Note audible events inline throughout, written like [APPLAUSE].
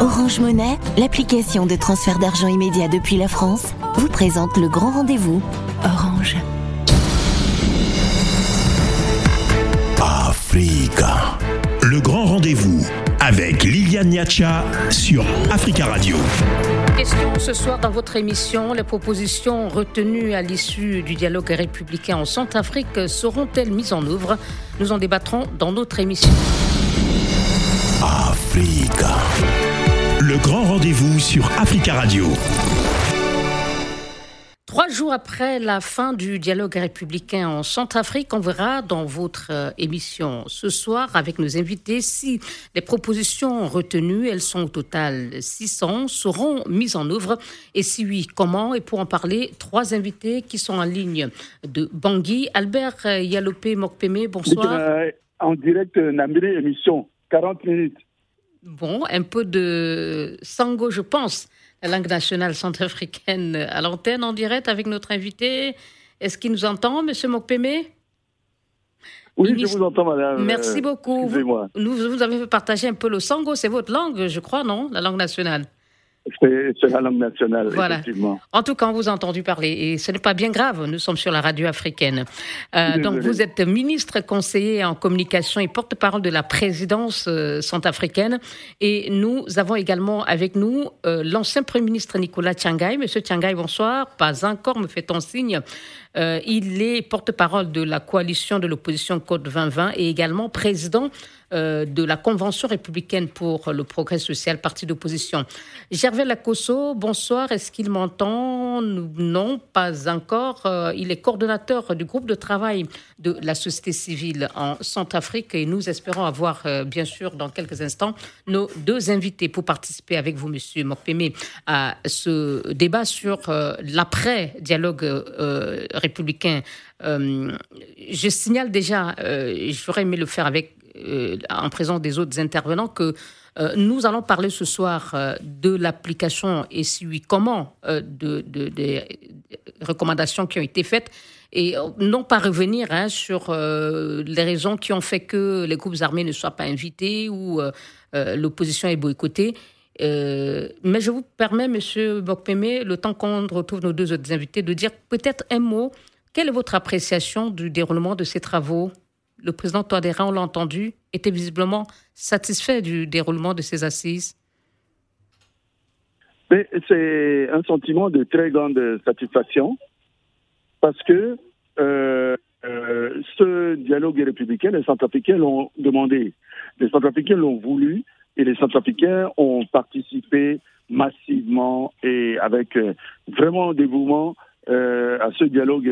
Orange Monnaie, l'application de transfert d'argent immédiat depuis la France, vous présente le grand rendez-vous. Orange. Africa. Le grand rendez-vous avec Liliane Niacha sur Africa Radio. Question ce soir dans votre émission, les propositions retenues à l'issue du dialogue républicain en Centrafrique seront-elles mises en œuvre? Nous en débattrons dans notre émission. Africa. Le grand rendez-vous sur Africa Radio. Trois jours après la fin du dialogue républicain en Centrafrique, on verra dans votre euh, émission ce soir avec nos invités si les propositions retenues, elles sont au total 600, seront mises en œuvre et si oui, comment? Et pour en parler, trois invités qui sont en ligne de Bangui. Albert euh, Yalopé Mokpeme, bonsoir. Euh, en direct, Namiri, émission, 40 minutes. Bon, un peu de sango, je pense la langue nationale centrafricaine à l'antenne en direct avec notre invité. Est-ce qu'il nous entend, Monsieur Mokpeme oui, je vous entends, madame. Merci beaucoup. Vous, vous avez fait partager un peu le sango, c'est votre langue, je crois, non? La langue nationale c'est la langue nationale, voilà. effectivement. En tout cas, on vous a entendu parler et ce n'est pas bien grave. Nous sommes sur la radio africaine. Euh, donc, vous êtes ministre conseiller en communication et porte-parole de la présidence euh, centrafricaine. Et nous avons également avec nous euh, l'ancien Premier ministre Nicolas Tiangai. Monsieur Tiangai, bonsoir. Pas encore, me fait-on signe. Euh, il est porte-parole de la coalition de l'opposition Côte 2020 et également président euh, de la Convention républicaine pour le progrès social, parti d'opposition. Gervais Lacosso, bonsoir. Est-ce qu'il m'entend? Non, pas encore. Euh, il est coordonnateur du groupe de travail de la société civile en Centrafrique et nous espérons avoir, euh, bien sûr, dans quelques instants, nos deux invités pour participer avec vous, Monsieur Mokpeme, à ce débat sur l'après-dialogue républicain. je signale déjà, j'aurais aimé le faire avec euh, en présence des autres intervenants que euh, nous allons parler ce soir euh, de l'application et si oui, comment de, des recommandations qui ont été faites et non pas revenir hein, sur les raisons qui ont fait que les groupes armés ne soient pas invités ou l'opposition est boycottée. mais je vous permets, Monsieur Bokpeme, le temps qu'on retrouve nos deux autres invités, de dire peut-être un mot. Quelle est votre appréciation du déroulement de ces travaux? Le président Touadéra, on l'a entendu, était visiblement satisfait du déroulement de ces assises. C'est un sentiment de très grande satisfaction parce que euh, euh, ce dialogue républicain, les Centrafricains l'ont demandé, les Centrafricains l'ont voulu et les Centrafricains ont participé massivement et avec euh, vraiment dévouement à ce dialogue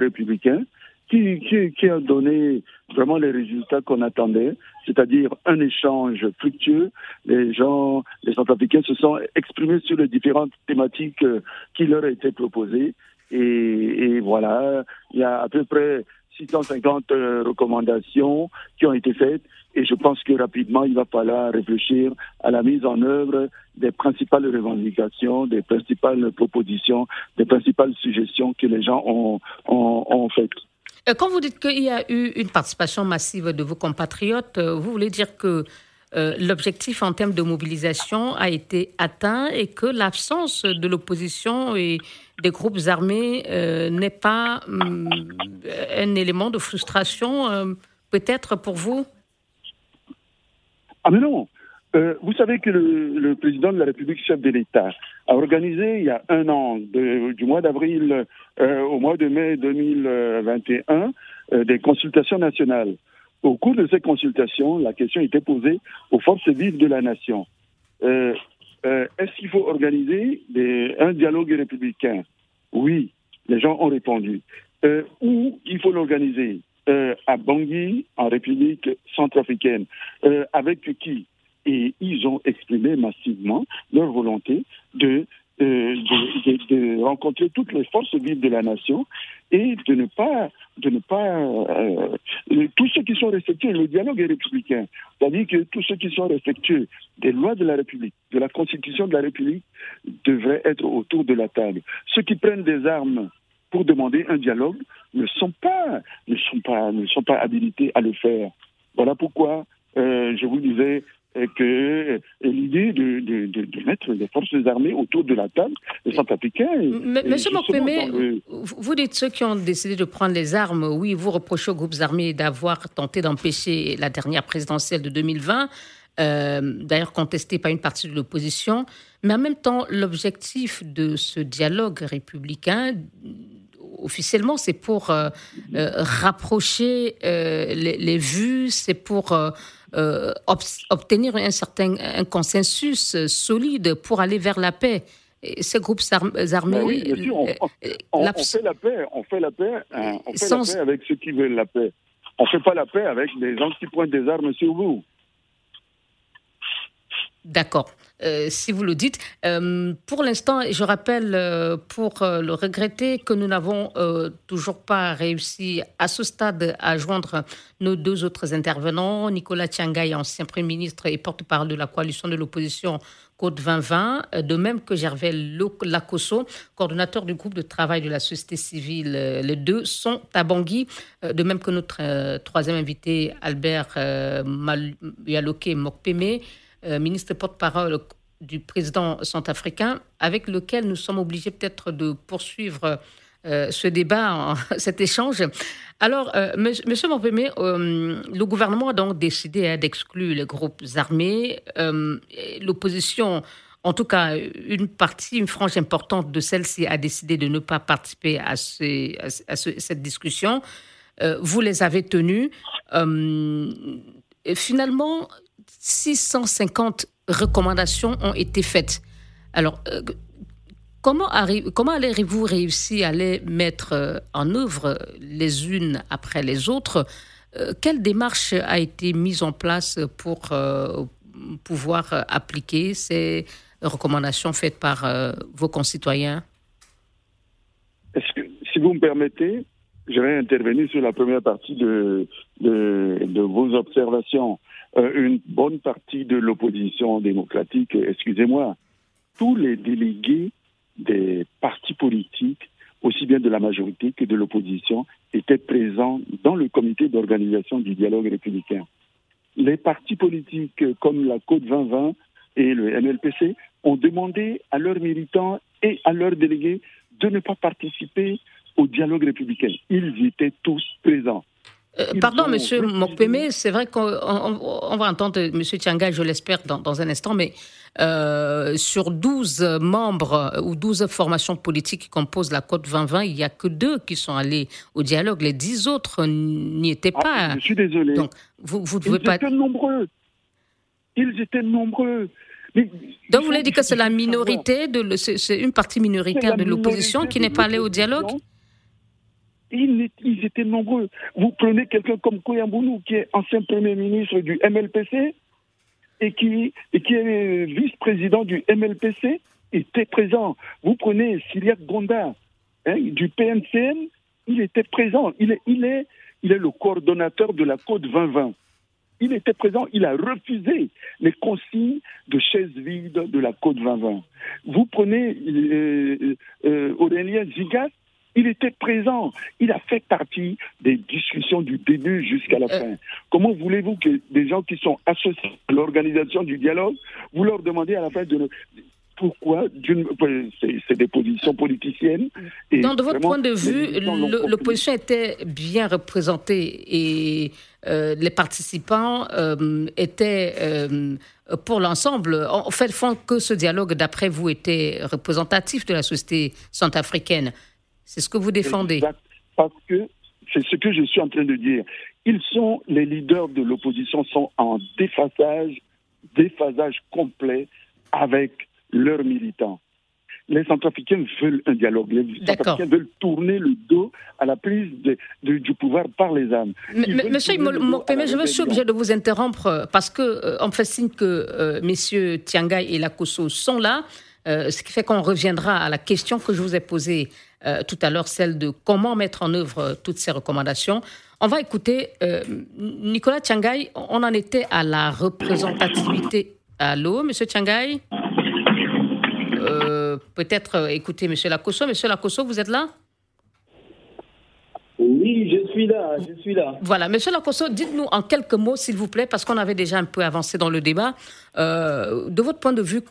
républicain qui, qui, qui, a donné vraiment les résultats qu'on attendait, c'est-à-dire un échange fructueux. Les gens, les Centrafricains se sont exprimés sur les différentes thématiques euh, qui leur étaient proposées. Et, et voilà, il y a à peu près 650 euh, recommandations qui ont été faites et je pense que rapidement il va falloir réfléchir à la mise en œuvre des principales revendications, des principales propositions, des principales suggestions que les gens ont, ont, ont faites. Euh, quand vous dites qu'il y a eu une participation massive de vos compatriotes, euh, vous voulez dire que euh, l'objectif en termes de mobilisation a été atteint et que l'absence de l'opposition et des groupes armés n'est pas hum, un élément de frustration, peut-être pour vous? Ah mais non euh, vous savez que le, président de la République, chef de l'État, a organisé il y a un an, du mois d'avril euh, au mois de mai 2021, euh, des consultations nationales. Au cours de ces consultations, la question était posée aux forces vives de la nation. Est-ce qu'il faut organiser un dialogue républicain? Oui, les gens ont répondu. où il faut l'organiser? À Bangui, en République centrafricaine. avec qui? Et ils ont exprimé massivement leur volonté de, euh, de, de, rencontrer toutes les forces vives de la nation et de ne pas, de ne pas euh, tous ceux qui sont respectueux, le dialogue est républicain, c'est-à-dire que tous ceux qui sont respectueux des lois de la République, de la Constitution de la République, devraient être autour de la table. Ceux qui prennent des armes pour demander un dialogue ne sont pas, ne sont pas, ne sont pas habilités à le faire. Voilà pourquoi euh, je vous disais, que l'idée de, de, de, mettre les forces armées autour de la table, les centrafricains. Monsieur Mokpeme, vous dites ceux qui ont décidé de prendre les armes, oui, vous reprochez aux groupes armés d'avoir tenté d'empêcher la dernière présidentielle de 2020. Euh, d'ailleurs contesté par une partie de l'opposition, mais en même temps, l'objectif de ce dialogue républicain, officiellement, c'est pour euh, euh, rapprocher les, vues, c'est pour obtenir un certain un consensus solide pour aller vers la paix. Et ces groupes armés. oui, bien sûr, on, fait la paix, on fait la paix, hein, on fait la paix avec ceux qui veulent la paix. On ne fait pas la paix avec des gens qui pointent des armes sur vous. D'accord. Euh, si vous le dites. Euh, pour l'instant, je rappelle, euh, pour le regretter, que nous n'avons toujours pas réussi à ce stade à joindre nos deux autres intervenants, Nicolas Tiangay, ancien Premier ministre et porte-parole de la coalition de l'opposition Côte 2020, de même que Gervais Lacosso, coordonnateur du groupe de travail de la société civile. Les deux sont à Bangui, de même que notre troisième invité, Albert Yaloke Mokpeme. Euh, ministre porte-parole du président centrafricain, avec lequel nous sommes obligés peut-être de poursuivre euh, ce débat, [LAUGHS] cet échange. Alors, euh, Monsieur Mopémé, le gouvernement a donc décidé hein, d'exclure les groupes armés. L'opposition, en tout cas, une partie, une frange importante de celle-ci a décidé de ne pas participer à, cette discussion. vous les avez tenus. finalement, 650 recommandations ont été faites. Alors, euh, comment, comment allez-vous réussir à les mettre euh, en œuvre les unes après les autres? Euh, Quelle démarche a été mise en place pour pouvoir appliquer ces recommandations faites par vos concitoyens? Si vous me permettez, je vais intervenir sur la première partie de vos observations. Euh, une bonne partie de l'opposition démocratique, excusez-moi, tous les délégués des partis politiques, aussi bien de la majorité que de l'opposition, étaient présents dans le comité d'organisation du dialogue républicain. Les partis politiques comme la Côte 2020 et le MLPC ont demandé à leurs militants et à leurs délégués de ne pas participer au dialogue républicain. Ils étaient tous présents. Euh, pardon, Monsieur Mokpeme, c'est vrai qu'on va entendre Monsieur Tianga, je l'espère, dans, un instant, mais euh, sur 12 membres ou 12 formations politiques qui composent la Côte 2020, il n'y a que deux qui sont allés au dialogue. Les dix autres n'y étaient ah, pas. je suis désolé. Donc, vous, vous devez Ils étaient nombreux. Ils étaient nombreux. Donc, vous voulez dire que c'est la minorité, de, c'est une partie minoritaire de l'opposition qui n'est pas allée au dialogue ils, étaient nombreux. Vous prenez quelqu'un comme Koyambounou, qui est ancien Premier ministre du MLPC et qui, est vice-président du MLPC, était présent. Vous prenez Siliak Gonda hein, du PNCN, il était présent. Il est le coordonnateur de la Côte 2020. Il était présent, il a refusé les consignes de chaises vides de la Côte 2020. Vous prenez euh, euh, Aurélien Zigas, il était présent. Il a fait partie des discussions du début jusqu'à la euh. fin. Comment voulez-vous que des gens qui sont associés à l'organisation du dialogue, vous leur demandez à la fin de pourquoi c'est des positions politiciennes. Et Donc, de votre point de vue, l'opposition était bien représentée et euh, les participants euh, étaient, pour l'ensemble, en fait, font que ce dialogue, d'après vous, était représentatif de la société centrafricaine. C'est ce que vous défendez. parce que c'est ce que je suis en train de dire. Ils sont, les leaders de l'opposition sont en déphasage, déphasage complet avec leurs militants. Les Centrafricains veulent un dialogue. Les Centrafricains veulent tourner le dos à la prise du pouvoir par les âmes. Monsieur Mokpeme, je suis obligé de vous interrompre parce que euh, on fait signe que euh, messieurs Tiangay et Lakosso sont là, euh, ce qui fait qu'on reviendra à la question que je vous ai posée euh, tout à l'heure, celle de comment mettre en œuvre euh, toutes ces recommandations. On va écouter Nicolas Tiangay. On en était à la représentativité. Allô, Monsieur Tiangay Peut-être écouter Monsieur Lacosso. Monsieur Lacosso, vous êtes là? Oui, je suis là, je suis là. Voilà, Monsieur Lacosso, dites-nous en quelques mots, s'il vous plaît, parce qu'on avait déjà un peu avancé dans le débat. Euh, de votre point de vue,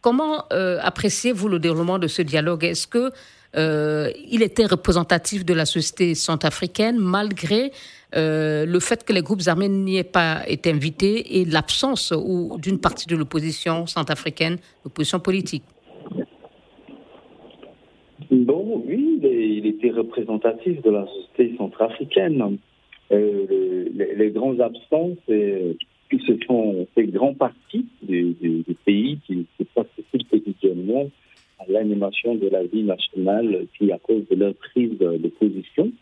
comment euh, appréciez-vous le déroulement de ce dialogue? Est-ce que euh, il était représentatif de la société centrafricaine malgré le fait que les groupes armés n'y aient pas été invités et l'absence d'une partie de l'opposition centrafricaine, l'opposition politique? Oui, il était représentatif de la société centrafricaine. Euh, les, grands absents, ce sont ces grands partis des, pays qui, participent quotidiennement à l'animation de la vie nationale qui, à cause de leur prise de, position,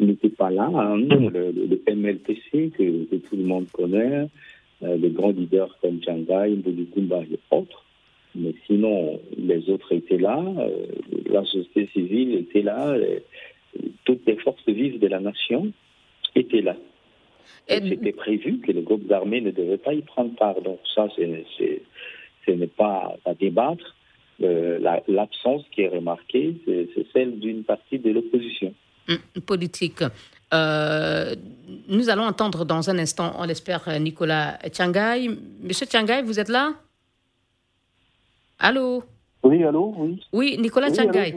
n'étaient pas là. Hein. Le, MLTC, que, tout le monde connaît, euh, les grands leaders comme Djangai, Mboulikumba et autres, mais sinon, les autres étaient là, euh, la société civile était là, toutes les forces vives de la nation étaient là. C'était prévu que les groupes armés ne devaient pas y prendre part. Donc ça, ce n'est pas à débattre. Euh, l'absence qui est remarquée, c'est celle d'une partie de l'opposition. Hum, politique. Euh, nous allons entendre dans un instant, on l'espère, Nicolas Tiangai. Monsieur Tiangai, vous êtes là? Allô oui, allô, oui. Oui, Nicolas oui,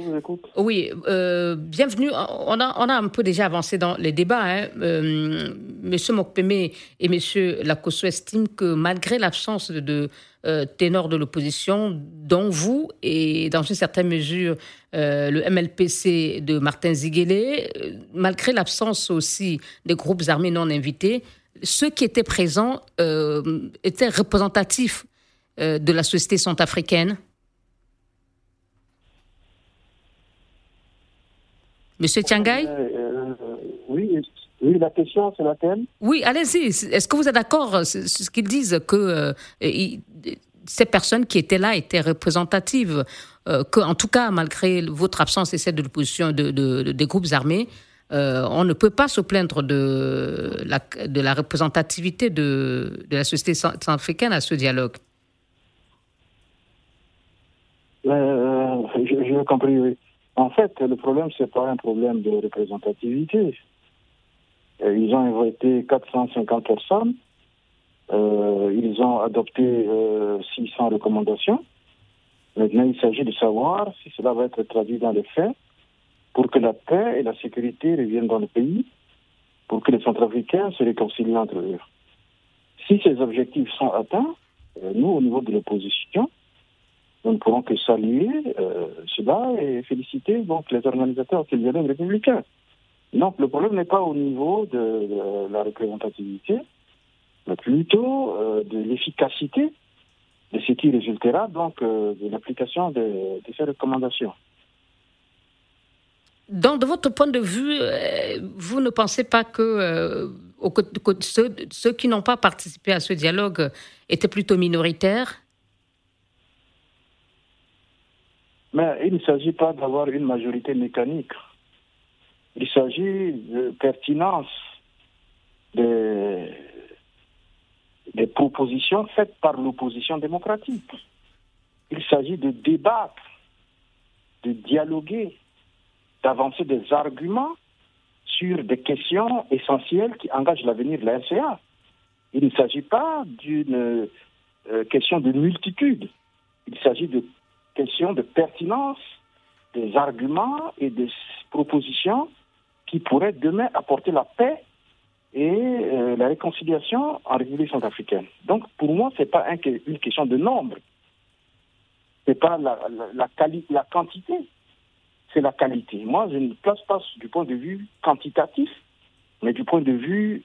Oui, euh, bienvenue. On a, on a un peu déjà avancé dans les débats. Hein. Euh, Monsieur Mokpeme et Monsieur Lacosso estiment que malgré l'absence de, euh, ténors de l'opposition, dont vous et dans une certaine mesure le MLPC de Martin Ziguele, malgré l'absence aussi des groupes armés non invités, ceux qui étaient présents étaient représentatifs euh, de la société centrafricaine. Monsieur Tiangai? Euh, euh, oui, oui, la question, c'est laquelle Oui, allez-y. Est-ce que vous êtes d'accord? Ce qu'ils disent que ces personnes qui étaient là étaient représentatives que, en tout cas, malgré votre absence et celle de l'opposition de, des groupes armés, on ne peut pas se plaindre de la, de la représentativité de, de la société centrafricaine à ce dialogue euh, J'ai compris, En fait, le problème, c'est pas un problème de représentativité. Euh, ils ont invité 450 personnes. Euh, ils ont adopté euh, 600 recommandations. Maintenant, il s'agit de savoir si cela va être traduit dans les faits pour que la paix et la sécurité reviennent dans le pays, pour que les Centrafricains se réconcilient entre eux. Si ces objectifs sont atteints, euh, nous, au niveau de l'opposition, nous ne pourrons que saluer euh, cela et féliciter donc les organisateurs du dialogue républicain. Donc le problème n'est pas au niveau de, la représentativité, mais plutôt euh, de l'efficacité de ce qui résultera donc euh, de l'application de, ces recommandations. Donc, de votre point de vue, vous ne pensez pas que ceux, qui n'ont pas participé à ce dialogue étaient plutôt minoritaires? Mais il ne s'agit pas d'avoir une majorité mécanique. Il s'agit de pertinence des, propositions faites par l'opposition démocratique. Il s'agit de débattre, de dialoguer, d'avancer des arguments sur des questions essentielles qui engagent l'avenir de la RCA. Il ne s'agit pas d'une euh, question de multitude. Il s'agit de question de pertinence des arguments et des propositions qui pourraient demain apporter la paix et euh, la réconciliation en République centrafricaine. Donc, pour moi, ce n'est pas une question de nombre. Ce n'est pas la, la, la quantité, c'est la qualité. Moi, je ne place pas du point de vue quantitatif, mais du point de vue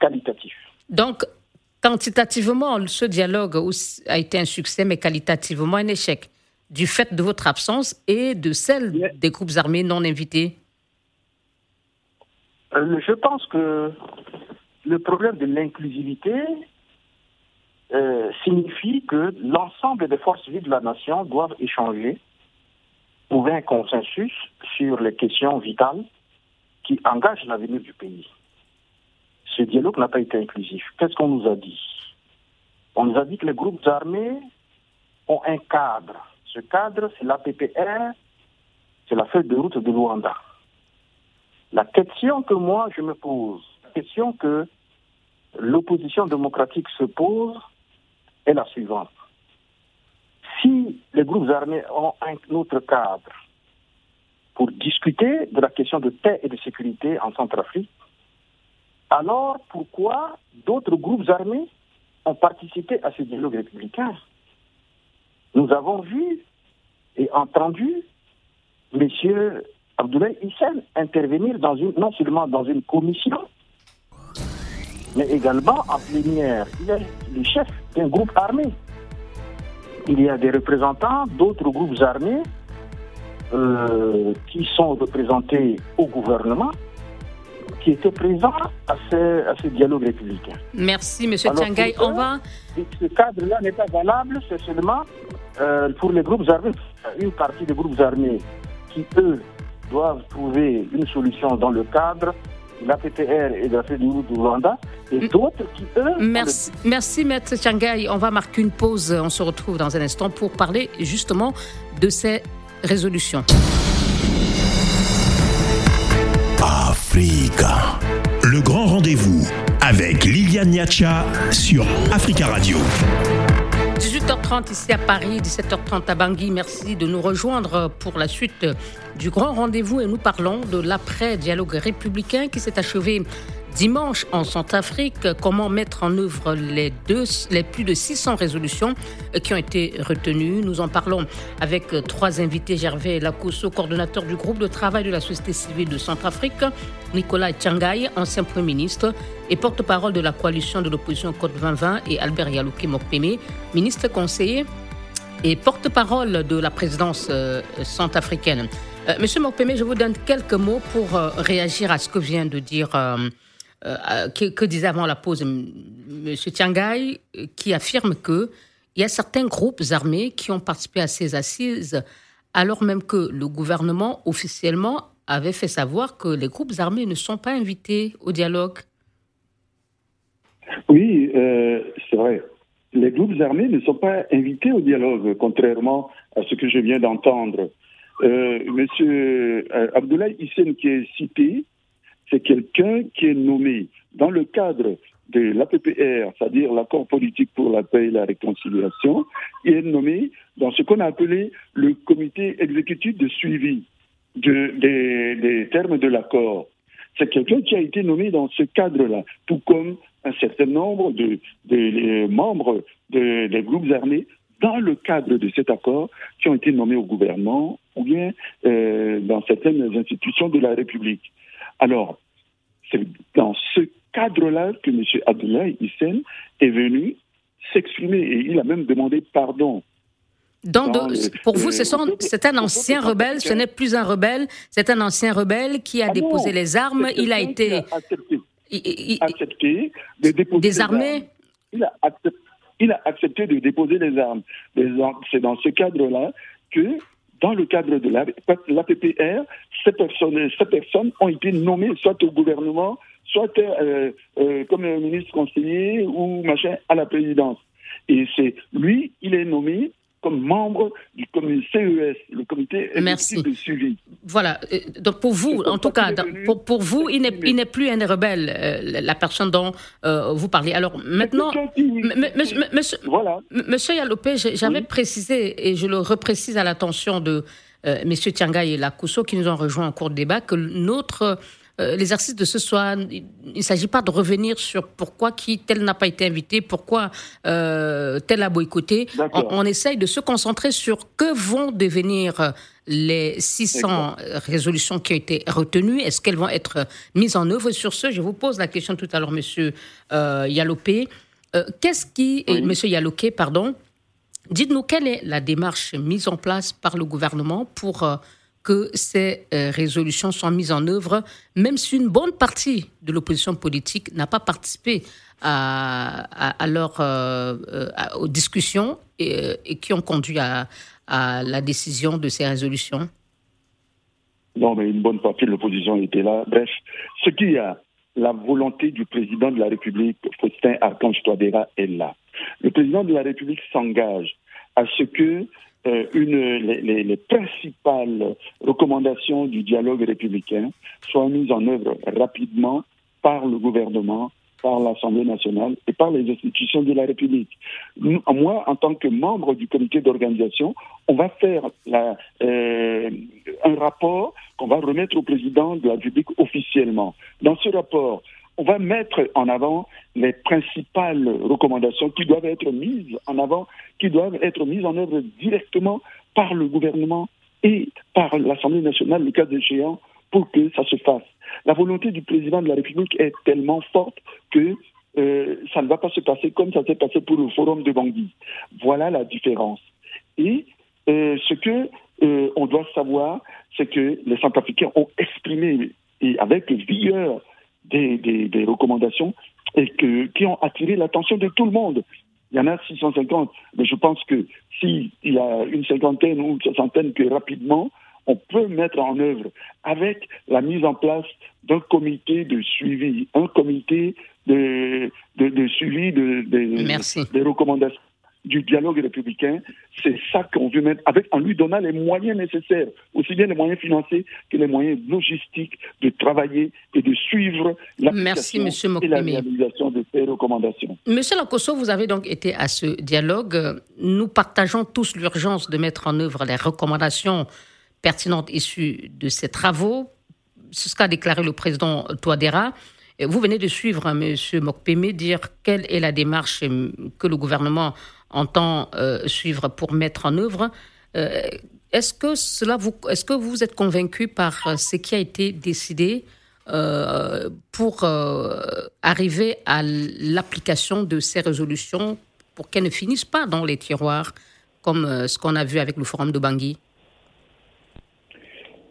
qualitatif. Donc, quantitativement, ce dialogue a été un succès, mais qualitativement un échec du fait de votre absence et de celle des groupes armés non invités euh, Je pense que le problème de l'inclusivité euh, signifie que l'ensemble des forces vives de la nation doivent échanger, trouver un consensus sur les questions vitales qui engagent l'avenir du pays. Ce dialogue n'a pas été inclusif. Qu'est-ce qu'on nous a dit? On nous a dit que les groupes armés ont un cadre ce cadre, c'est l'APPR, c'est la feuille de route de Luanda. La question que moi je me pose, la question que l'opposition démocratique se pose est la suivante. Si les groupes armés ont un autre cadre pour discuter de la question de paix et de sécurité en Centrafrique, alors pourquoi d'autres groupes armés ont participé à ce dialogue républicain? Nous avons vu et entendu M. Abdoulaye Hissène intervenir non seulement dans une commission, mais également en plénière. Il est le chef d'un groupe armé. Il y a des représentants d'autres groupes armés euh, qui sont représentés au gouvernement qui étaient présents à ce, à ce dialogue républicain. Merci, M. Tiangay. On va. Ce cadre-là n'est pas valable, c'est seulement euh, pour les groupes armés, une partie des groupes armés qui, eux, doivent trouver une solution dans le cadre de la PPR et de la FEDU du Rwanda, et d'autres qui, eux... Merci, merci Maître Tiangay. On va marquer une pause. On se retrouve dans un instant pour parler justement de ces résolutions. Le grand rendez-vous avec Liliane Niacha sur Africa Radio. 18h30 ici à Paris, 17h30 à Bangui. Merci de nous rejoindre pour la suite du grand rendez-vous et nous parlons de l'après-dialogue républicain qui s'est achevé Dimanche, en Centrafrique, comment mettre en œuvre les, deux, les plus de 600 résolutions qui ont été retenues? Nous en parlons avec trois invités. Gervais Lacosso, coordonnateur du groupe de travail de la société civile de Centrafrique. Nicolas Tchangay, ancien Premier ministre et porte-parole de la coalition de l'opposition Côte 2020. Et Albert Yalouki Mokpeme, ministre conseiller et porte-parole de la présidence euh, centrafricaine. Euh, Monsieur Mokpeme, je vous donne quelques mots pour euh, réagir à ce que vient de dire euh, que, disait avant la pause M. Tiangay, qui affirme qu'il y a certains groupes armés qui ont participé à ces assises, alors même que le gouvernement officiellement avait fait savoir que les groupes armés ne sont pas invités au dialogue. Oui, euh, c'est vrai. Les groupes armés ne sont pas invités au dialogue, contrairement à ce que je viens d'entendre. Euh, Monsieur Abdoulaye Hissène, qui est cité, c'est quelqu'un qui est nommé dans le cadre de l'APPR, c'est-à-dire l'accord politique pour la paix et la réconciliation, il est nommé dans ce qu'on a appelé le comité exécutif de suivi des, termes de l'accord. C'est quelqu'un qui a été nommé dans ce cadre-là, tout comme un certain nombre de, membres des groupes armés dans le cadre de cet accord qui ont été nommés au gouvernement ou bien euh, dans certaines institutions de la République. Alors, c'est dans ce cadre-là que M. Abdoulaye Hissène est venu s'exprimer et il a même demandé pardon. pour vous, c'est un ancien rebelle, ce n'est plus un rebelle, c'est un ancien rebelle qui a ah déposé les armes, il a été accepté, de déposer désarmé. Il a, accepté, il a accepté de déposer les armes. C'est dans ce cadre-là que dans le cadre de l'APPR, ces personnes, ces personnes ont été nommées soit au gouvernement, soit euh, euh, comme ministre conseiller ou machin à la présidence. Et c'est lui, il est nommé comme membre du comité CES, le comité de suivi. Voilà. Euh, donc pour vous, en tout cas, pour, pour, vous, il n'est plus un rebelle, euh, la personne dont euh, vous parlez. Alors maintenant, monsieur, voilà. monsieur Yalopé, j'avais précisé, et je le reprécise à l'attention de messieurs Tianga et Lakousso qui nous ont rejoints en cours de débat, que notre euh, l'exercice de ce soir, il ne s'agit pas de revenir sur pourquoi qui tel n'a pas été invité, pourquoi euh, tel a boycotté. On, essaye de se concentrer sur que vont devenir les 600 résolutions qui ont été retenues. Est-ce qu'elles vont être mises en œuvre sur ce? Je vous pose la question tout à l'heure, Monsieur euh, Yalopé. Euh, qu'est-ce qui, Monsieur Yaloké, pardon, dites-nous quelle est la démarche mise en place par le gouvernement pour que ces euh, résolutions soient mises en œuvre, même si une bonne partie de l'opposition politique n'a pas participé à, leur, euh, euh, aux discussions et, qui ont conduit à, la décision de ces résolutions Non, mais une bonne partie de l'opposition était là. Bref, ce qu'il a, la volonté du président de la République, Faustin Archange Touadéra, est là. Le président de la République s'engage à ce que euh, une, les, les, principales recommandations du dialogue républicain soient mises en œuvre rapidement par le gouvernement, par l'Assemblée nationale et par les institutions de la République. Moi, en tant que membre du comité d'organisation, on va faire euh, un rapport qu'on va remettre au président de la République officiellement. Dans ce rapport, on va mettre en avant les principales recommandations qui doivent être mises en avant, qui doivent être mises en œuvre directement par le gouvernement et par l'Assemblée nationale, le cas échéant, pour que ça se fasse. La volonté du président de la République est tellement forte que euh, ça ne va pas se passer comme ça s'est passé pour le forum de Bangui. Voilà la différence. Et euh, ce que euh, on doit savoir, c'est que les Centrafricains ont exprimé et avec vigueur des, des, des recommandations et que, qui ont attiré l'attention de tout le monde. Il y en a 650, mais je pense que s'il y a une cinquantaine ou une soixantaine que rapidement, on peut mettre en œuvre avec la mise en place d'un comité de suivi, un comité de, de, de suivi de, de, des recommandations du dialogue républicain, c'est ça qu'on veut mettre, avec, en lui donnant les moyens nécessaires, aussi bien les moyens financiers que les moyens logistiques de travailler et de suivre l'application et la réalisation de ces recommandations. Monsieur Lacosso, vous avez donc été à ce dialogue. Nous partageons tous l'urgence de mettre en œuvre les recommandations pertinentes issues de ces travaux. C'est ce qu'a déclaré le président Touadéra. Vous venez de suivre hein, M. Mokpeme dire quelle est la démarche euh, que le gouvernement entend euh, suivre pour mettre en œuvre. Euh, est-ce que cela vous, est-ce que vous êtes convaincu par ce qui a été décidé pour arriver à l'application de ces résolutions pour qu'elles ne finissent pas dans les tiroirs comme ce qu'on a vu avec le forum de Bangui?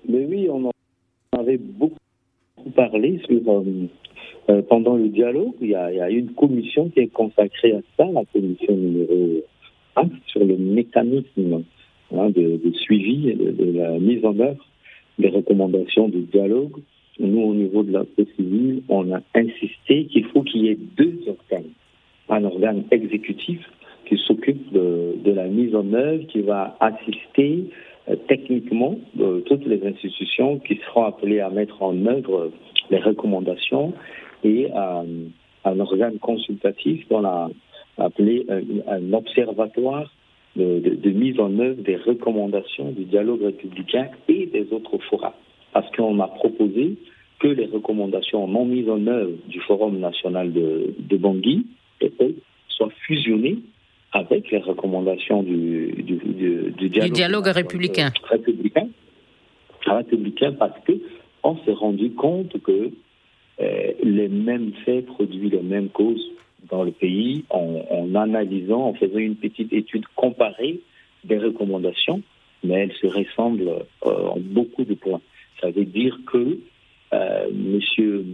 Mais oui, on en avait beaucoup parlé sur euh, pendant le dialogue, il y, a, il y, a, une commission qui est consacrée à ça, la commission numéro 1, sur le mécanisme hein, de, de, suivi de, de, la mise en œuvre des recommandations du dialogue. Nous, au niveau de la civile, on a insisté qu'il faut qu'il y ait deux organes. Un organe exécutif qui s'occupe de, de, la mise en œuvre, qui va assister euh, techniquement de toutes les institutions qui seront appelées à mettre en œuvre les recommandations et un, organe consultatif qu'on a appelé un, un observatoire de, de, de, mise en œuvre des recommandations du dialogue républicain et des autres forats. Parce qu'on a proposé que les recommandations non mises en œuvre du Forum national de, de Bangui soient fusionnées avec les recommandations du, du, du, du dialogue, dialogue républicain. républicain. Républicain parce que on s'est rendu compte que les mêmes faits produisent les mêmes causes dans le pays en, analysant, en faisant une petite étude comparée des recommandations, mais elles se ressemblent euh, en beaucoup de points. Ça veut dire que euh, Monsieur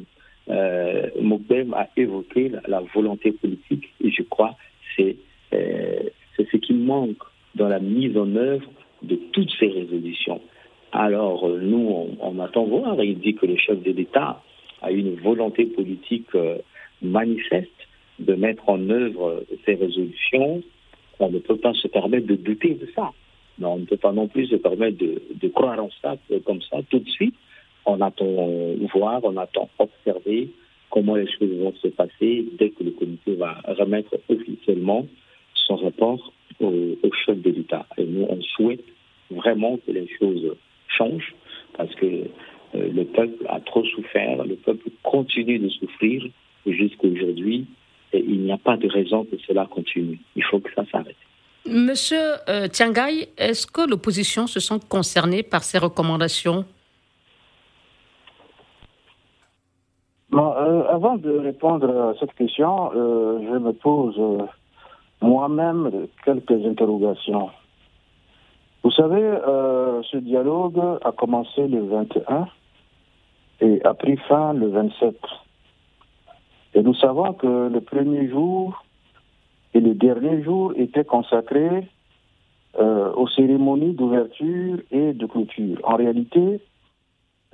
euh, Mokbem a évoqué la, volonté politique et je crois euh, c'est ce qui manque dans la mise en œuvre de toutes ces résolutions. Alors nous, on, on attend voir. Il dit que le chef de l'État a une volonté politique euh, manifeste de mettre en œuvre ces résolutions, on ne peut pas se permettre de douter de ça. Mais on ne peut pas non plus se permettre de, de croire en ça comme ça tout de suite. On attend voir, on attend observer comment les choses vont se passer dès que le comité va remettre officiellement son rapport au, au chef de l'État. Et nous, on souhaite vraiment que les choses changent parce que euh, le peuple a trop souffert, le peuple continue de souffrir jusqu'à aujourd'hui et il n'y a pas de raison que cela continue. Il faut que ça s'arrête. Monsieur euh, Tiangay, est-ce que l'opposition se sent concernée par ces recommandations? Euh, Avant de répondre à cette question, euh, je me pose euh, moi-même quelques interrogations. Vous savez, euh, ce dialogue a commencé le 21 et a pris fin le 27. Et nous savons que le premier jour et le dernier jour étaient consacrés euh, aux cérémonies d'ouverture et de clôture. En réalité,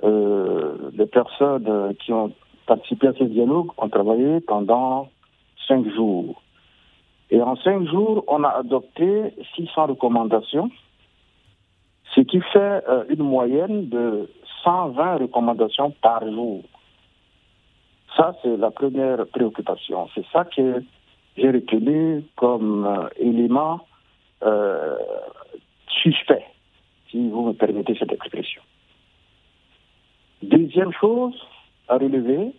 euh, les personnes qui ont participé à ce dialogue ont travaillé pendant cinq jours. Et en cinq jours, on a adopté 600 recommandations, ce qui fait euh, une moyenne de 120 recommandations par jour. Ça, c'est la première préoccupation. C'est ça que j'ai retenu comme euh, élément euh, suspect, si vous me permettez cette expression. Deuxième chose à relever,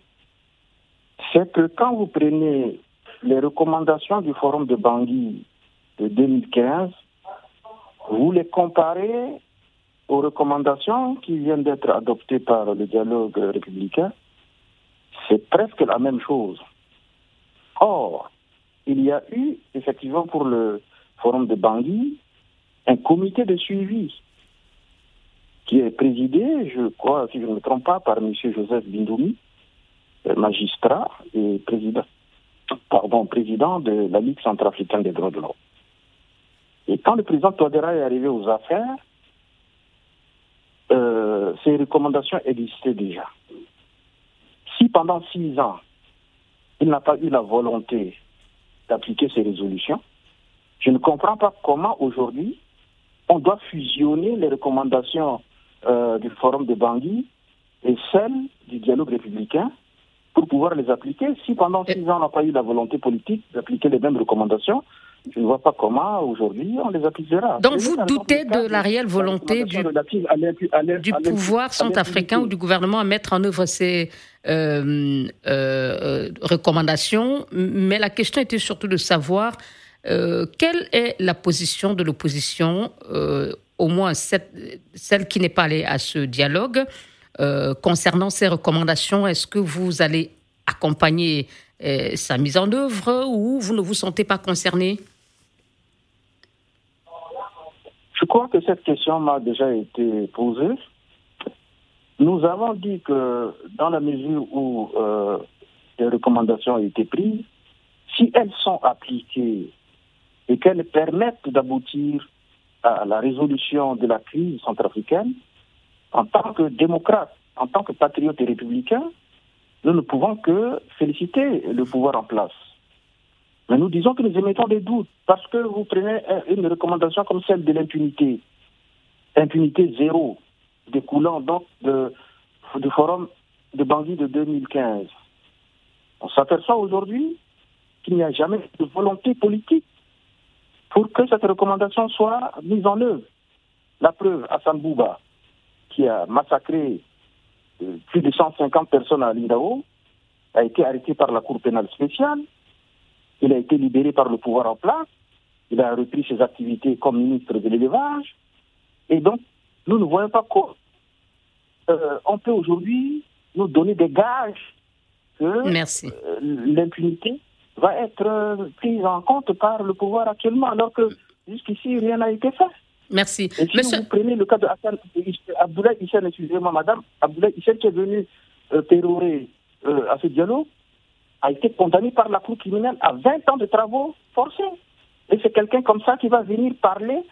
c'est que quand vous prenez les recommandations du Forum de Bangui de 2015, vous les comparez aux recommandations qui viennent d'être adoptées par le dialogue républicain, c'est presque la même chose. Or, il y a eu effectivement pour le Forum de Bangui un comité de suivi qui est présidé, je crois, si je ne me trompe pas, par M. Joseph Bindoumi, magistrat et président, pardon, président de la Ligue centrafricaine des droits de l'homme. Et quand le président Touadéra est arrivé aux affaires, ces recommandations existaient déjà. Si pendant six ans, il n'a pas eu la volonté d'appliquer ces résolutions, je ne comprends pas comment aujourd'hui on doit fusionner les recommandations euh, du Forum de Bangui et celles du dialogue républicain pour pouvoir les appliquer. Si pendant six ans on n'a pas eu la volonté politique d'appliquer les mêmes recommandations, je ne vois pas comment aujourd'hui on les appliquera. Donc vous doutez de la réelle volonté du, du pouvoir centrafricain ou du gouvernement à mettre en œuvre ces euh, euh, recommandations, mais la question était surtout de savoir euh, quelle est la position de l'opposition, au moins celle qui n'est pas allée à ce dialogue, concernant ces recommandations. Est-ce que vous allez accompagner sa mise en œuvre ou vous ne vous sentez pas concerné? Je crois que cette question m'a déjà été posée. Nous avons dit que dans la mesure où euh, les recommandations ont été prises, si elles sont appliquées et qu'elles permettent d'aboutir à la résolution de la crise centrafricaine, en tant que démocrate, en tant que patriote et républicain, nous ne pouvons que féliciter le pouvoir en place. Mais nous disons que nous émettons des doutes parce que vous prenez une recommandation comme celle de l'impunité, impunité zéro, découlant donc du forum de Bangui de 2015. On s'aperçoit aujourd'hui qu'il n'y a jamais de volonté politique pour que cette recommandation soit mise en œuvre. La preuve, Hassan Bouba, qui a massacré plus de 150 personnes à Lindao, a été arrêté par la Cour pénale spéciale. Il a été libéré par le pouvoir en place. Il a repris ses activités comme ministre de l'élevage. Et donc, nous ne voyons pas quoi. Euh, on peut aujourd'hui nous donner des gages que euh, l'impunité va être prise en compte par le pouvoir actuellement, alors que jusqu'ici, rien n'a été fait. Merci. Et si vous prenez le cas de Abdoulaye Hissène, excusez-moi madame, Abdoulaye Hissène qui est venu euh, pérorer euh, à ce dialogue, a été condamné par la Cour criminelle à 20 ans de travaux forcés. Et c'est quelqu'un comme ça qui va venir parler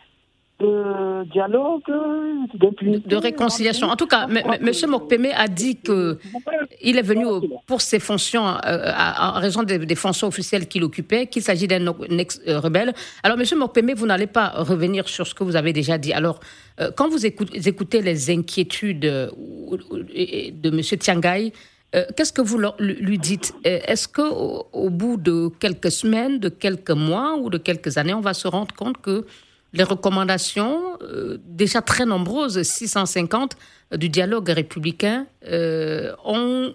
de dialogue, de réconciliation. En tout cas, M. Mokpeme a dit que il est venu pour ses fonctions, euh, en raison des, fonctions officielles qu'il occupait, qu'il s'agit d'un ex-rebelle. Alors, M. Mokpeme, vous n'allez pas revenir sur ce que vous avez déjà dit. Alors, euh, quand vous écoutez, les inquiétudes de M. Tiangai, euh, qu'est-ce que vous lui dites? Est-ce qu'au au bout de quelques semaines, de quelques mois ou de quelques années, on va se rendre compte que les recommandations, euh, déjà très nombreuses, 650 euh, du dialogue républicain, ont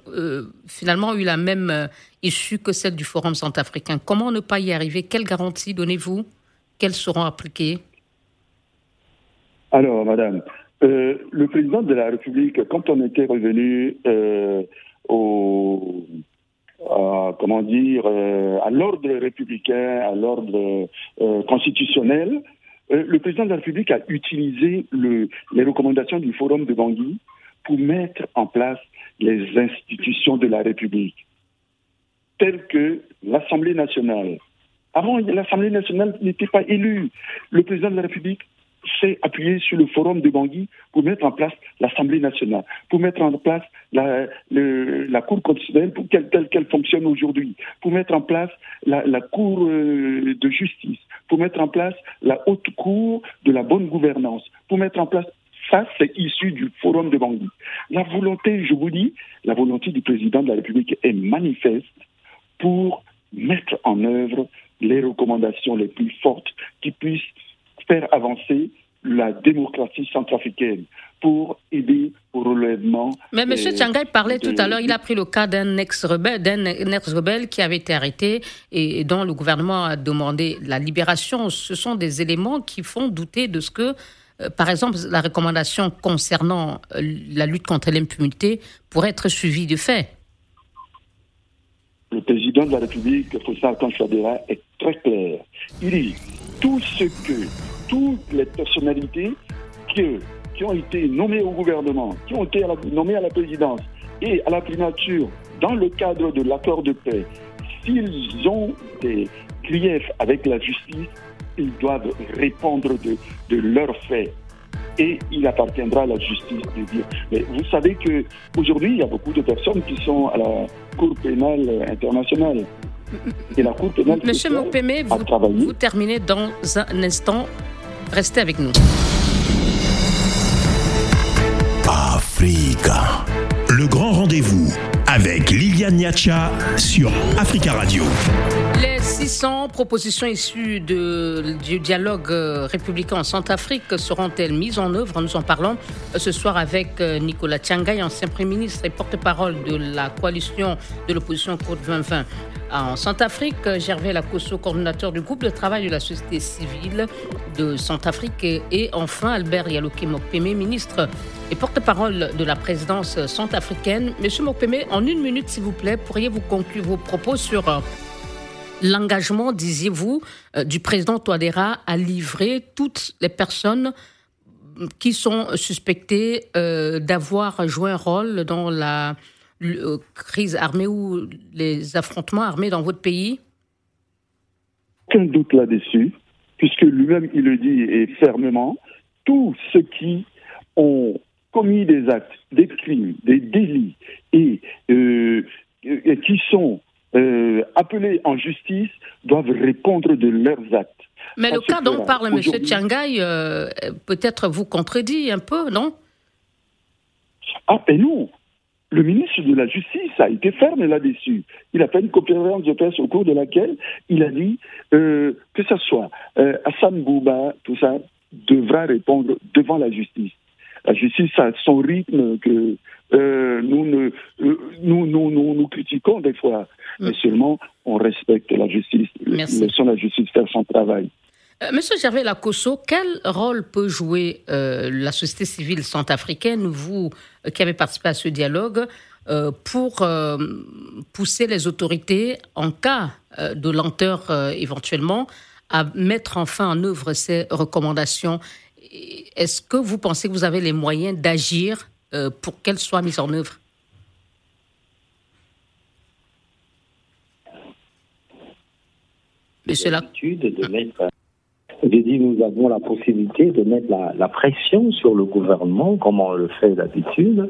finalement eu la même issue que celle du Forum centrafricain. Comment ne pas y arriver? Quelles garanties donnez-vous? Quelles seront appliquées? Alors, madame, le président de la République, quand on était revenu au, comment dire, euh, à l'ordre républicain, à l'ordre euh, constitutionnel, euh, le président de la République a utilisé le, les recommandations du Forum de Bangui pour mettre en place les institutions de la République, telles que l'Assemblée nationale. Avant, l'Assemblée nationale n'était pas élue. Le président de la République s'est appuyé sur le forum de Bangui pour mettre en place l'Assemblée nationale, pour mettre en place la, la Cour constitutionnelle pour qu'elle, telle qu'elle fonctionne aujourd'hui, pour mettre en place la, la Cour euh, de justice, pour mettre en place la Haute Cour de la bonne gouvernance, pour mettre en place ça, c'est issu du forum de Bangui. La volonté, je vous dis, la volonté du président de la République est manifeste pour mettre en œuvre les recommandations les plus fortes qui puissent faire avancer la démocratie centrafricaine pour aider au relèvement. Mais M. Tchangay parlait tout à l'heure, il a pris le cas d'un ex-rebelle, d'un ex-rebelle qui avait été arrêté et dont le gouvernement a demandé la libération. Ce sont des éléments qui font douter de ce que, euh, par exemple, la recommandation concernant euh, la lutte contre l'impunité pourrait être suivie de fait. Le président de la République, Foussard Chadera, est très clair. Il dit tout ce que toutes les personnalités qui, qui ont été nommées au gouvernement, qui ont été nommées à la présidence et à la primature dans le cadre de l'accord de paix, s'ils ont des griefs avec la justice, ils doivent répondre de, de leurs faits et il appartiendra à la justice de dire. Mais vous savez que aujourd'hui, il y a beaucoup de personnes qui sont à la Cour pénale internationale. Et la Cour pénale Monsieur Mokpeme, vous, vous terminez dans un instant. Restez avec nous. Africa. Le grand rendez-vous avec Liliane Niacha sur Africa Radio. Les 600 propositions issues de, du dialogue euh, républicain en Centrafrique seront-elles mises en œuvre? Nous en parlons euh, ce soir avec euh, Nicolas Tiangay, ancien Premier ministre et porte-parole de la coalition de l'opposition Côte 2020. En Centrafrique, Gervais Lacosso, coordinateur du groupe de travail de la société civile de Centrafrique. Et, enfin, Albert Yaloké Mokpeme, ministre et porte-parole de la présidence centrafricaine. Monsieur Mokpeme, en une minute, s'il vous plaît, pourriez-vous conclure vos propos sur euh, l'engagement, disiez-vous, euh, du président Touadéra à livrer toutes les personnes qui sont suspectées euh, d'avoir joué un rôle dans la crise armée ou les affrontements armés dans votre pays? Aucun doute là-dessus, puisque lui-même il le dit et fermement, tous ceux qui ont commis des actes, des crimes, des délits et, euh, qui sont euh, appelés en justice doivent répondre de leurs actes. Mais le cas dont parle M. Euh, peut-être vous contredit un peu, non? Ah, et non le ministre de la Justice a été ferme là-dessus. Il a fait une conférence de presse au cours de laquelle il a dit que ce soit Hassan Bouba, tout ça, devra répondre devant la justice la justice a son rythme que euh, nous, ne, euh, nous, nous, nous, nous, critiquons des fois, mm. mais seulement on respecte la justice. Merci. Laissons la justice faire son travail. Euh, Monsieur Gervais Lacosso, quel rôle peut jouer la société civile centrafricaine, vous qui avez participé à ce dialogue, pour pousser les autorités, en cas de lenteur éventuellement, à mettre enfin en œuvre ces recommandations? Est-ce que vous pensez que vous avez les moyens d'agir euh, pour qu'elles soient mises en œuvre? Monsieur mettre. J'ai dit, nous avons la possibilité de mettre la, pression sur le gouvernement, comme on le fait d'habitude,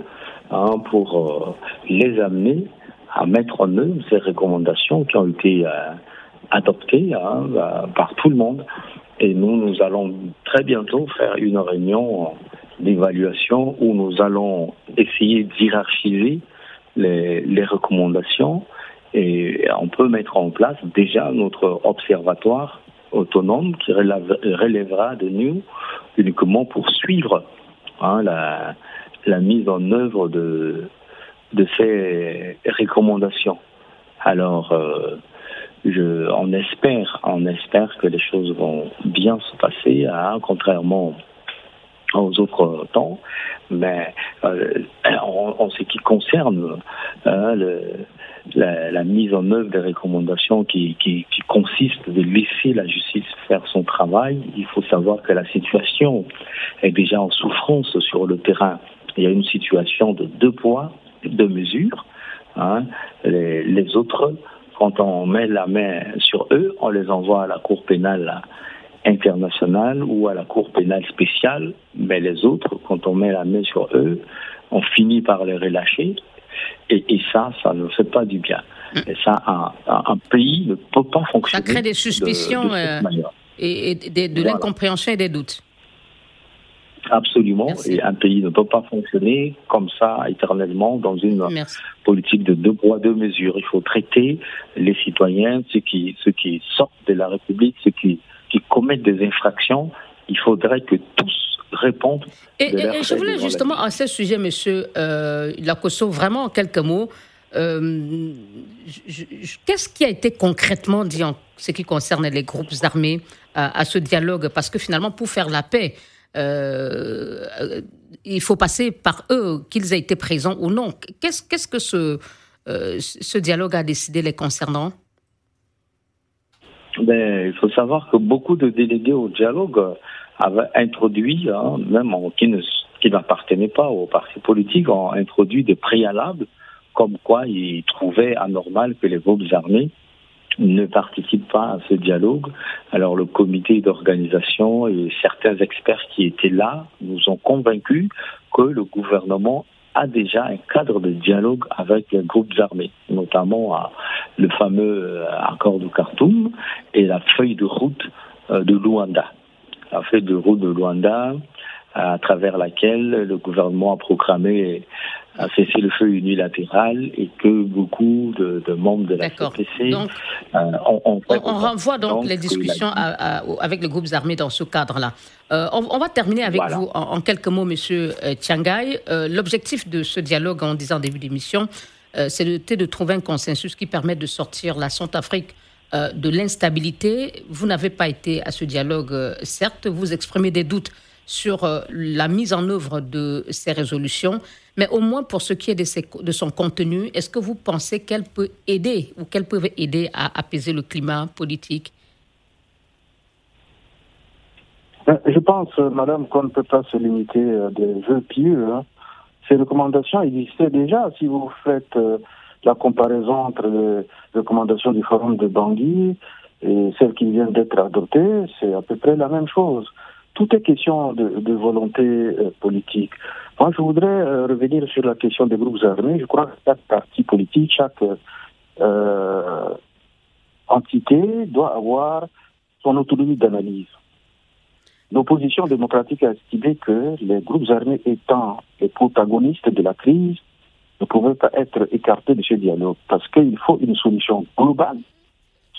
hein, pour euh, les amener à mettre en œuvre ces recommandations qui ont été euh, adoptées hein, par tout le monde. Et nous, nous allons très bientôt faire une réunion d'évaluation où nous allons essayer d'hierarchiser les recommandations et on peut mettre en place déjà notre observatoire autonome qui relèvera de nous uniquement pour suivre hein, la, la, mise en œuvre de, ces recommandations. Alors, euh, je, on espère, on espère que les choses vont bien se passer, hein, contrairement aux autres temps. Mais euh, en, ce qui concerne hein, le, la, mise en œuvre des recommandations qui, qui, qui consiste de laisser la justice faire son travail, il faut savoir que la situation est déjà en souffrance sur le terrain. Il y a une situation de deux poids, deux mesures. Hein. Les autres quand on met la main sur eux, on les envoie à la cour pénale internationale ou à la Cour pénale spéciale, mais les autres, quand on met la main sur eux, on finit par les relâcher. Et, ça, ça ne fait pas du bien. Mm. Et ça, un, pays ne peut pas fonctionner. Ça crée des suspicions euh, et, de l'incompréhension et des doutes. Absolument. Et un pays ne peut pas fonctionner comme ça éternellement dans une politique de deux poids, deux mesures. Il faut traiter les citoyens, ceux qui, ceux qui sortent de la République, ceux qui, qui commettent des infractions. Il faudrait que tous répondent. Et, je voulais justement à ce sujet, monsieur euh, Lacosso, vraiment en quelques mots, euh, qu'est-ce qui a été concrètement dit en ce qui concerne les groupes armés à, à ce dialogue? Parce que finalement, pour faire la paix, euh, il faut passer par eux, qu'ils aient été présents ou non. Qu'est-ce, qu'est-ce que ce, euh, ce dialogue a décidé les concernant? Ben, Il faut savoir que beaucoup de délégués au dialogue avaient introduit, hein, même qui, ne, qui n'appartenaient pas aux partis politiques, ont introduit des préalables comme quoi ils trouvaient anormal que les groupes armés ne participent pas à ce dialogue. Alors le comité d'organisation et certains experts qui étaient là nous ont convaincus que le gouvernement a déjà un cadre de dialogue avec les groupes armés, notamment le fameux euh, accord de Khartoum et la feuille de route euh, de Luanda. La feuille de route de Luanda, à travers laquelle le gouvernement a proclamé a cessé le feu unilatéral et que beaucoup de, membres de la CPC euh, ont, on, renvoie donc, les discussions avec les groupes armés dans ce cadre-là. Euh, on, va terminer avec vous en, quelques mots, Monsieur euh, Tiangay. L'objectif de ce dialogue, en disant début d'émission, c'est de, trouver un consensus qui permette de sortir la Centrafrique de l'instabilité. Vous n'avez pas été à ce dialogue, certes, vous exprimez des doutes sur la mise en œuvre de ces résolutions. Mais au moins pour ce qui est de, son contenu, est-ce que vous pensez qu'elle peut aider ou qu'elle peut aider à apaiser le climat politique? Euh, Je pense, euh, madame, qu'on ne peut pas se limiter à des vœux pieux. Hein. Ces recommandations existaient déjà. Si vous faites euh, la comparaison entre les recommandations du Forum de Bangui et celles qui viennent d'être adoptées, c'est à peu près la même chose. Tout est question de, volonté euh, politique. Moi, je voudrais euh, revenir sur la question des groupes armés. Je crois que chaque parti politique, chaque euh, entité doit avoir son autonomie d'analyse. L'opposition démocratique a estimé que les groupes armés étant les protagonistes de la crise ne pouvaient pas être écartés de ce dialogue parce qu'il faut une solution globale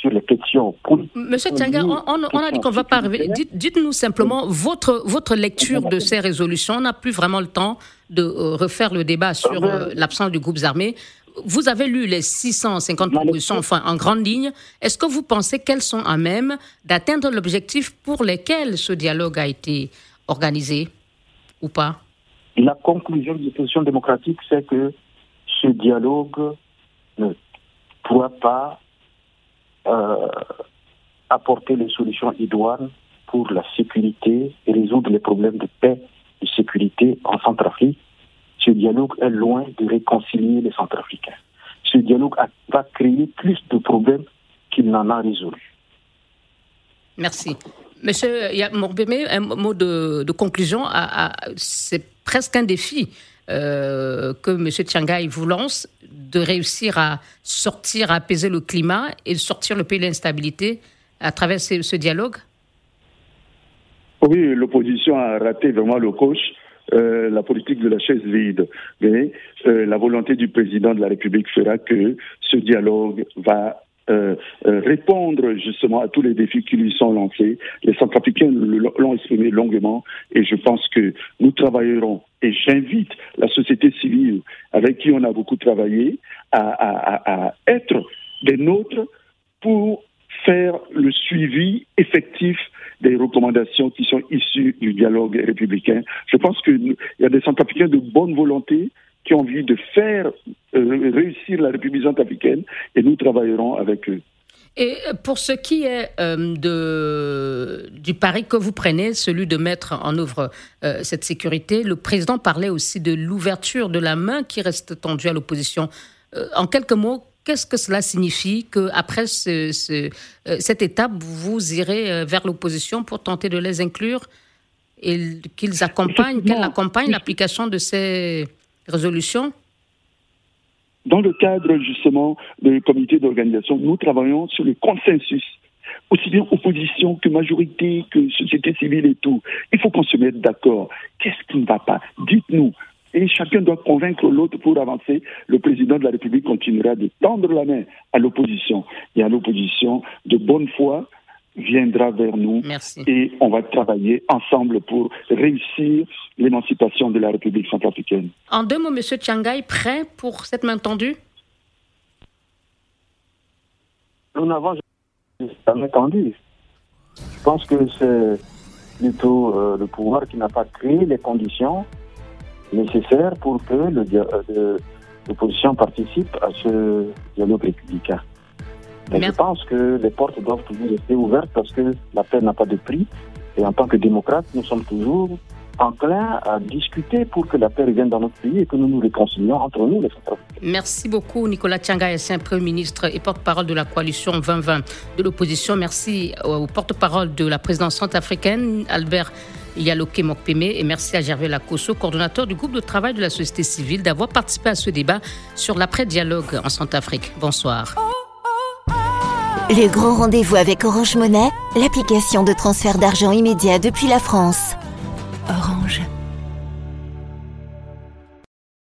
sur les questions politiques. Monsieur Tianga, on, a dit qu'on ne va pas arriver. Dites-nous simplement votre, votre lecture de ces résolutions. On n'a plus vraiment le temps de euh, refaire le débat sur ah ben, euh, l'absence du groupe armé. Vous avez lu les 650 propositions, enfin en grande ligne. Est-ce que vous pensez qu'elles sont à même d'atteindre l'objectif pour lequel ce dialogue a été organisé ou pas? La conclusion de l'opposition démocratique, c'est que ce dialogue ne pourra pas apporter les solutions idoines pour la sécurité et résoudre les problèmes de paix et de sécurité en Centrafrique. Ce dialogue est loin de réconcilier les Centrafricains. Ce dialogue va créer plus de problèmes qu'il n'en a résolu. Merci. Monsieur Morbémé, un mot de, conclusion. C'est presque un défi euh, que M. Tiangai vous lance de réussir à sortir, à apaiser le climat et sortir le pays de l'instabilité à travers ce, dialogue? Oui, l'opposition a raté vraiment le coach. Euh, la politique de la chaise vide. Mais euh, la volonté du président de la République fera que ce dialogue va euh, euh, répondre justement à tous les défis qui lui sont lancés. Les Centrafricains l'ont exprimé longuement et je pense que nous travaillerons et j'invite la société civile avec qui on a beaucoup travaillé à, être des nôtres pour faire le suivi effectif des recommandations qui sont issues du dialogue républicain. Je pense qu'il y a des Centrafricains de bonne volonté qui ont envie de faire euh, réussir la République centrafricaine et nous travaillerons avec eux. Et pour ce qui est euh, de, du pari que vous prenez, celui de mettre en œuvre euh, cette sécurité, le président parlait aussi de l'ouverture de la main qui reste tendue à l'opposition. en quelques mots, qu'est-ce que cela signifie que après ce, cette étape, vous irez vers l'opposition pour tenter de les inclure et qu'ils accompagnent, qu'elles accompagnent l'application de ces résolutions Dans le cadre justement du comité d'organisation, nous travaillons sur le consensus aussi bien opposition que majorité, que société civile et tout. Il faut qu'on se mette d'accord. Qu'est-ce qui ne va pas? Dites-nous. Et chacun doit convaincre l'autre pour avancer. Le président de la République continuera de tendre la main à l'opposition. Et à l'opposition, de bonne foi, viendra vers nous Merci. et on va travailler ensemble pour réussir l'émancipation de la République centrafricaine. En deux mots, M. Tiangai, prêt pour cette main tendue? Nous n'avons jamais tendu. Je pense que c'est plutôt euh, le pouvoir qui n'a pas créé les conditions nécessaires pour que euh, l'opposition participe à ce dialogue républicain. Mais je pense que les portes doivent toujours rester ouvertes parce que la paix n'a pas de prix. Et en tant que démocrates, nous sommes toujours enclins à discuter pour que la paix revienne dans notre pays et que nous nous réconcilions entre nous, les Centrafricains. Merci beaucoup, Nicolas Tianga, ancien Premier ministre et porte-parole de la coalition 2020 de l'opposition. Merci au porte-parole de la présidence centrafricaine, Albert Yaloke Mokpeme, et merci à Gervais Lacosso, coordonnateur du groupe de travail de la société civile, d'avoir participé à ce débat sur l'après-dialogue en Centrafrique. Bonsoir. Le grand rendez-vous avec Orange Monnaie, l'application de transfert d'argent immédiat depuis la France. Orange.